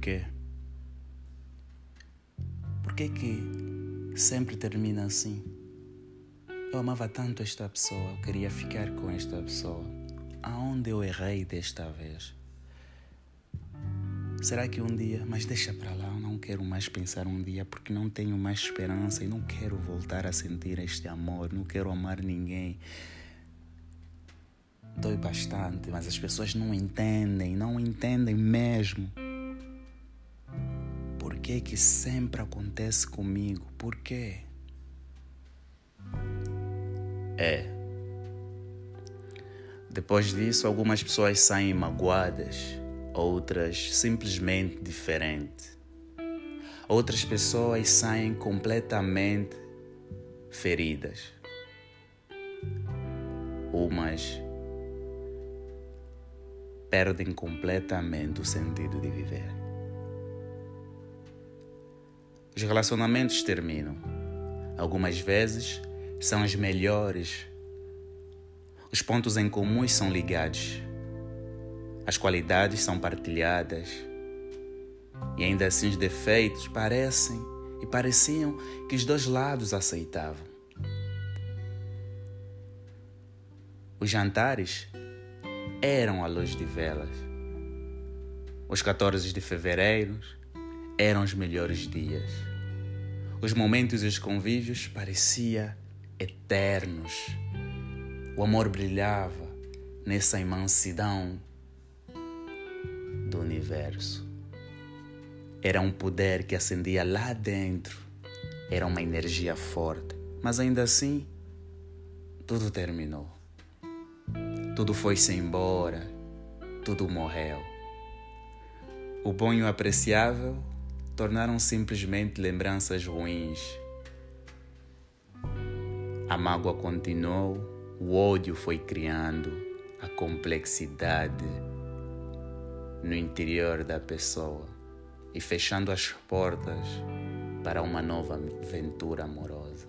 porquê? Porquê que sempre termina assim? Eu amava tanto esta pessoa, eu queria ficar com esta pessoa. Aonde eu errei desta vez? Será que um dia, mas deixa para lá, eu não quero mais pensar um dia porque não tenho mais esperança e não quero voltar a sentir este amor, não quero amar ninguém. Dói bastante, mas as pessoas não entendem, não entendem mesmo. Que que sempre acontece comigo? Por quê? É. Depois disso, algumas pessoas saem magoadas outras simplesmente diferente. Outras pessoas saem completamente feridas. Umas perdem completamente o sentido de viver. Os relacionamentos terminam. Algumas vezes são os melhores. Os pontos em comum são ligados as qualidades são partilhadas. E ainda assim os defeitos parecem e pareciam que os dois lados aceitavam. Os jantares eram à luz de velas. Os 14 de fevereiro eram os melhores dias. Os momentos e os convívios pareciam eternos. O amor brilhava nessa imensidão do universo. Era um poder que acendia lá dentro. Era uma energia forte. Mas ainda assim, tudo terminou. Tudo foi-se embora. Tudo morreu. O bom e o apreciável tornaram simplesmente lembranças ruins. A mágoa continuou, o ódio foi criando, a complexidade no interior da pessoa e fechando as portas para uma nova aventura amorosa.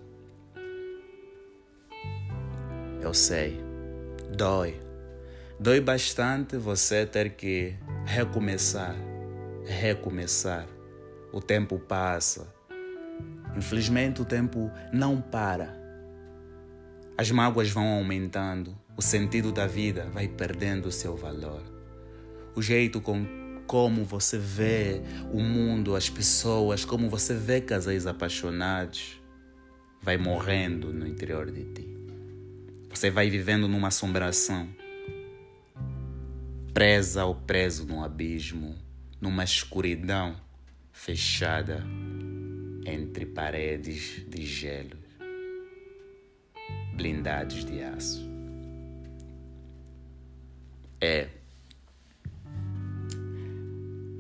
Eu sei, dói. Dói bastante você ter que recomeçar, recomeçar. O tempo passa. Infelizmente, o tempo não para. As mágoas vão aumentando, o sentido da vida vai perdendo o seu valor o jeito com como você vê o mundo, as pessoas, como você vê casais apaixonados, vai morrendo no interior de ti. Você vai vivendo numa assombração, presa ou preso num abismo, numa escuridão fechada entre paredes de gelo, blindados de aço. É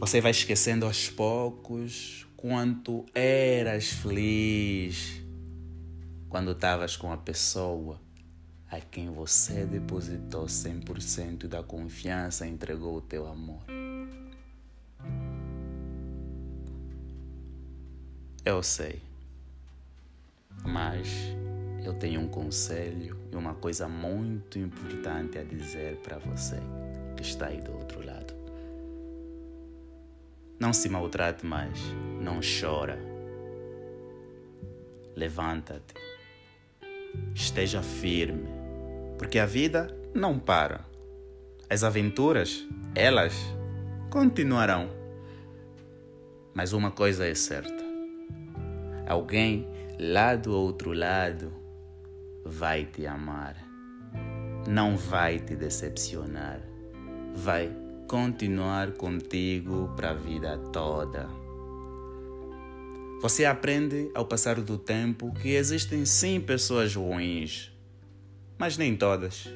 você vai esquecendo aos poucos quanto eras feliz quando estavas com a pessoa a quem você depositou 100% da confiança e entregou o teu amor. Eu sei, mas eu tenho um conselho e uma coisa muito importante a dizer para você que está aí do outro lado. Não se maltrate mais, não chora. Levanta-te. Esteja firme, porque a vida não para. As aventuras, elas continuarão. Mas uma coisa é certa: alguém lá do outro lado vai te amar, não vai te decepcionar, vai continuar contigo para a vida toda. Você aprende ao passar do tempo que existem sim pessoas ruins, mas nem todas.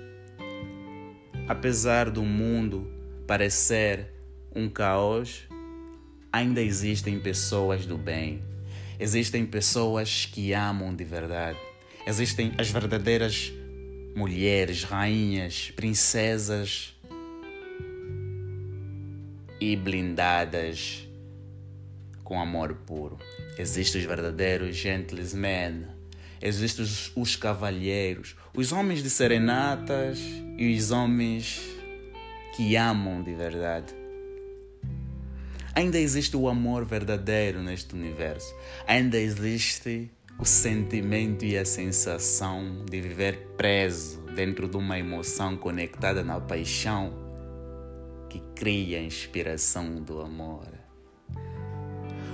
Apesar do mundo parecer um caos, ainda existem pessoas do bem. Existem pessoas que amam de verdade. Existem as verdadeiras mulheres, rainhas, princesas e blindadas com amor puro. Existem os verdadeiros gentlemen, existem os, os cavalheiros, os homens de serenatas e os homens que amam de verdade. Ainda existe o amor verdadeiro neste universo. Ainda existe o sentimento e a sensação de viver preso dentro de uma emoção conectada na paixão que cria a inspiração do amor.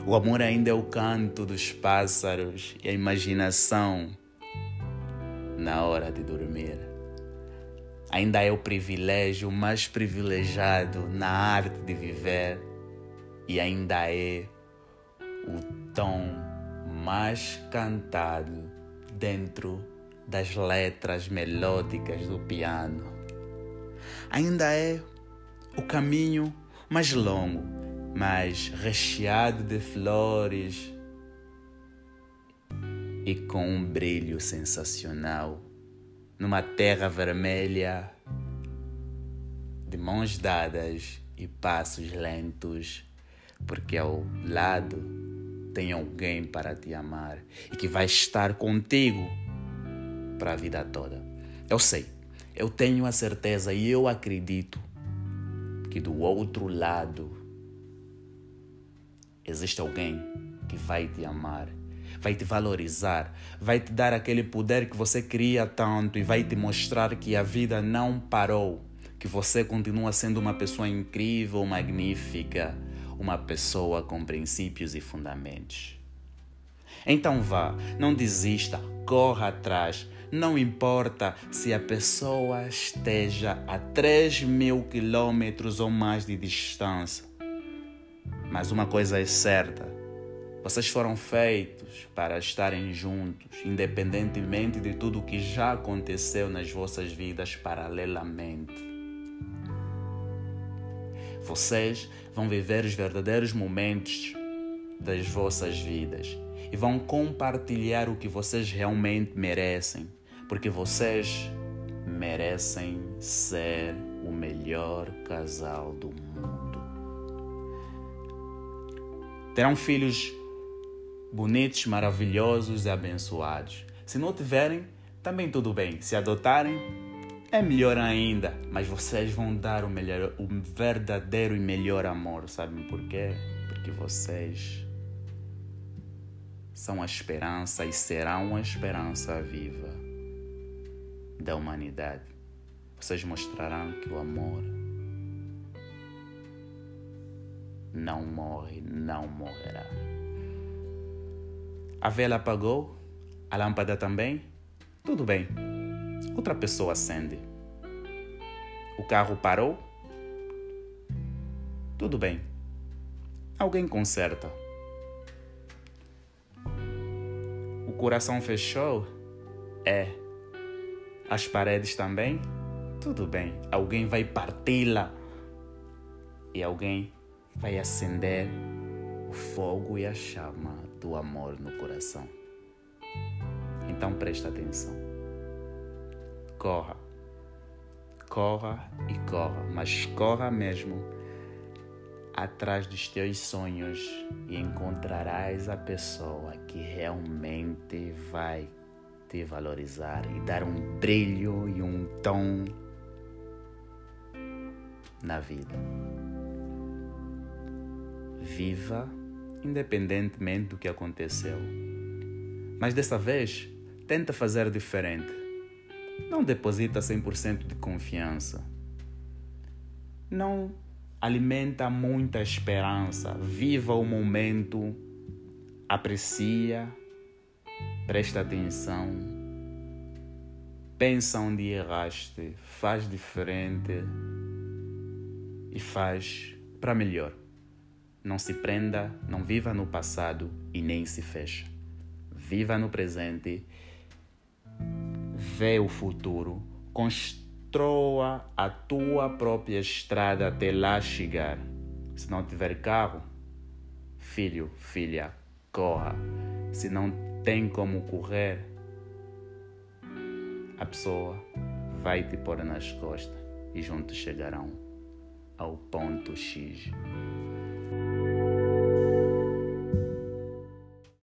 O amor ainda é o canto dos pássaros e a imaginação na hora de dormir. Ainda é o privilégio mais privilegiado na arte de viver e ainda é o tom mais cantado dentro das letras melódicas do piano. Ainda é o caminho mais longo mas recheado de flores e com um brilho sensacional, numa terra vermelha, de mãos dadas e passos lentos, porque ao lado tem alguém para te amar e que vai estar contigo para a vida toda. Eu sei, eu tenho a certeza e eu acredito que do outro lado existe alguém que vai te amar, vai te valorizar, vai te dar aquele poder que você queria tanto e vai te mostrar que a vida não parou, que você continua sendo uma pessoa incrível, magnífica, uma pessoa com princípios e fundamentos. Então vá, não desista, corra atrás. Não importa se a pessoa esteja a 3 mil quilômetros ou mais de distância. Mas uma coisa é certa: vocês foram feitos para estarem juntos, independentemente de tudo o que já aconteceu nas vossas vidas paralelamente. Vocês vão viver os verdadeiros momentos das vossas vidas e vão compartilhar o que vocês realmente merecem, porque vocês merecem ser o melhor casal do mundo. Terão filhos bonitos, maravilhosos e abençoados. Se não tiverem, também tudo bem. Se adotarem, é melhor ainda. Mas vocês vão dar o, melhor, o verdadeiro e melhor amor. Sabem por quê? Porque vocês são a esperança e serão a esperança viva da humanidade. Vocês mostrarão que o amor não morre, não morrerá. A vela apagou, a lâmpada também. Tudo bem. Outra pessoa acende. O carro parou. Tudo bem. Alguém conserta. O coração fechou? É. As paredes também? Tudo bem. Alguém vai parti-la. E alguém vai acender o fogo e a chama do amor no coração. Então presta atenção. Corra. Corra e corra, mas corra mesmo atrás dos teus sonhos e encontrarás a pessoa que realmente vai te valorizar e dar um brilho e um tom na vida. Viva independentemente do que aconteceu. Mas dessa vez, tenta fazer diferente. Não deposita 100% de confiança. Não alimenta muita esperança. Viva o momento. Aprecia. Presta atenção. Pensa onde erraste. Faz diferente. E faz para melhor. Não se prenda, não viva no passado e nem se feche. Viva no presente, vê o futuro, construa a tua própria estrada até lá chegar. Se não tiver carro, filho, filha, corra. Se não tem como correr, a pessoa vai te pôr nas costas e juntos chegarão ao ponto X.